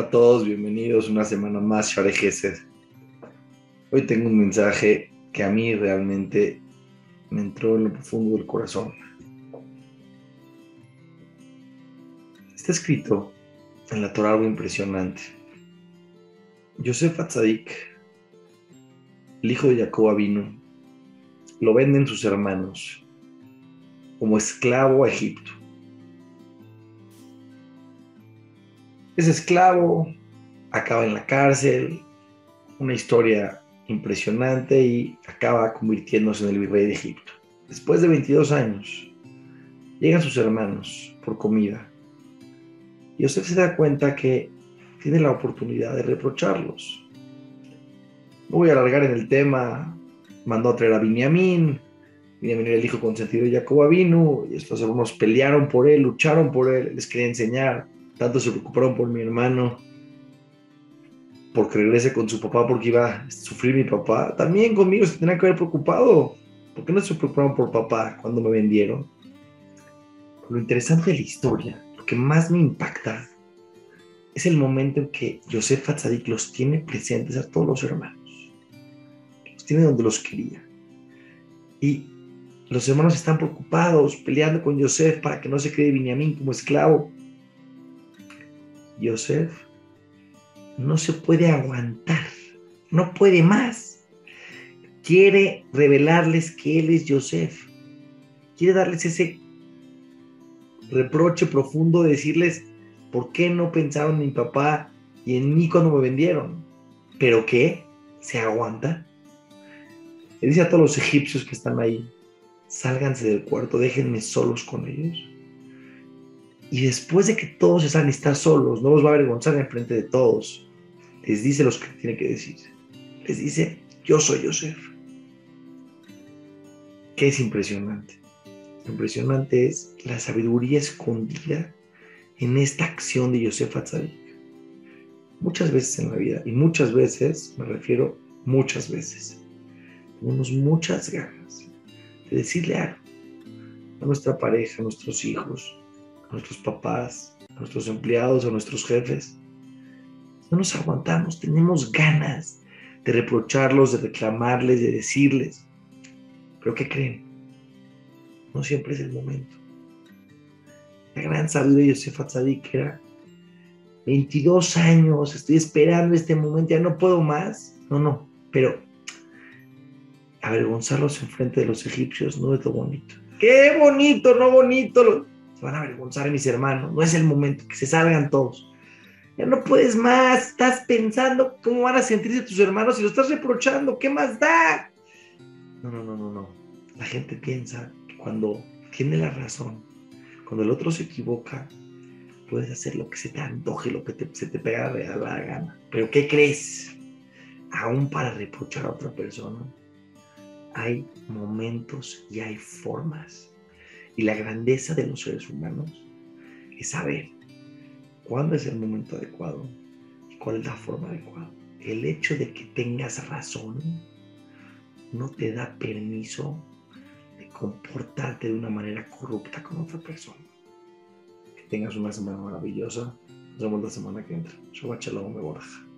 Hola a todos, bienvenidos una semana más, Gesed. Hoy tengo un mensaje que a mí realmente me entró en lo profundo del corazón. Está escrito en la Torah algo impresionante. Yosef Atzadik, el hijo de Jacob vino, lo venden sus hermanos como esclavo a Egipto. Es esclavo, acaba en la cárcel, una historia impresionante y acaba convirtiéndose en el virrey de Egipto. Después de 22 años, llegan sus hermanos por comida. Y se da cuenta que tiene la oportunidad de reprocharlos. No voy a alargar en el tema. Mandó a traer a Binyamin. Binyamin era el hijo consentido de Jacob vino y estos hermanos pelearon por él, lucharon por él, les quería enseñar tanto se preocuparon por mi hermano, porque regrese con su papá, porque iba a sufrir mi papá. También conmigo se tenían que haber preocupado. ¿Por qué no se preocuparon por papá cuando me vendieron? Lo interesante de la historia, lo que más me impacta, es el momento en que Joseph Fatsadik los tiene presentes a todos los hermanos. Los tiene donde los quería. Y los hermanos están preocupados, peleando con Joseph para que no se quede Benjamín como esclavo. Yosef no se puede aguantar, no puede más. Quiere revelarles que él es Yosef. Quiere darles ese reproche profundo de decirles, ¿por qué no pensaron en mi papá y en mí cuando me vendieron? ¿Pero qué? ¿Se aguanta? Le dice a todos los egipcios que están ahí, sálganse del cuarto, déjenme solos con ellos. Y después de que todos están están solos, no los va a avergonzar en frente de todos. Les dice los que tiene que decir. Les dice, yo soy Yosef. ¿Qué es impresionante? impresionante es la sabiduría escondida en esta acción de Yosef Atzadik. Muchas veces en la vida, y muchas veces, me refiero muchas veces, tenemos muchas ganas de decirle algo a nuestra pareja, a nuestros hijos, nuestros papás, nuestros empleados, a nuestros jefes. No nos aguantamos, tenemos ganas de reprocharlos, de reclamarles, de decirles. Pero ¿qué creen? No siempre es el momento. La gran sabiduría de Yosef Atzadik era 22 años, estoy esperando este momento, ya no puedo más. No, no, pero avergonzarlos en frente de los egipcios no es lo bonito. ¡Qué bonito, no bonito! Van a avergonzar mis hermanos. No es el momento, que se salgan todos. Ya no puedes más. Estás pensando cómo van a sentirse tus hermanos y lo estás reprochando. ¿Qué más da? No, no, no, no, no. La gente piensa que cuando tiene la razón, cuando el otro se equivoca, puedes hacer lo que se te antoje, lo que se te pega de la gana. Pero ¿qué crees? Aún para reprochar a otra persona, hay momentos y hay formas y la grandeza de los seres humanos es saber cuándo es el momento adecuado y cuál es la forma adecuada. El hecho de que tengas razón no te da permiso de comportarte de una manera corrupta con otra persona. Que tengas una semana maravillosa. Nos vemos la semana que entra. Shalom, me borja.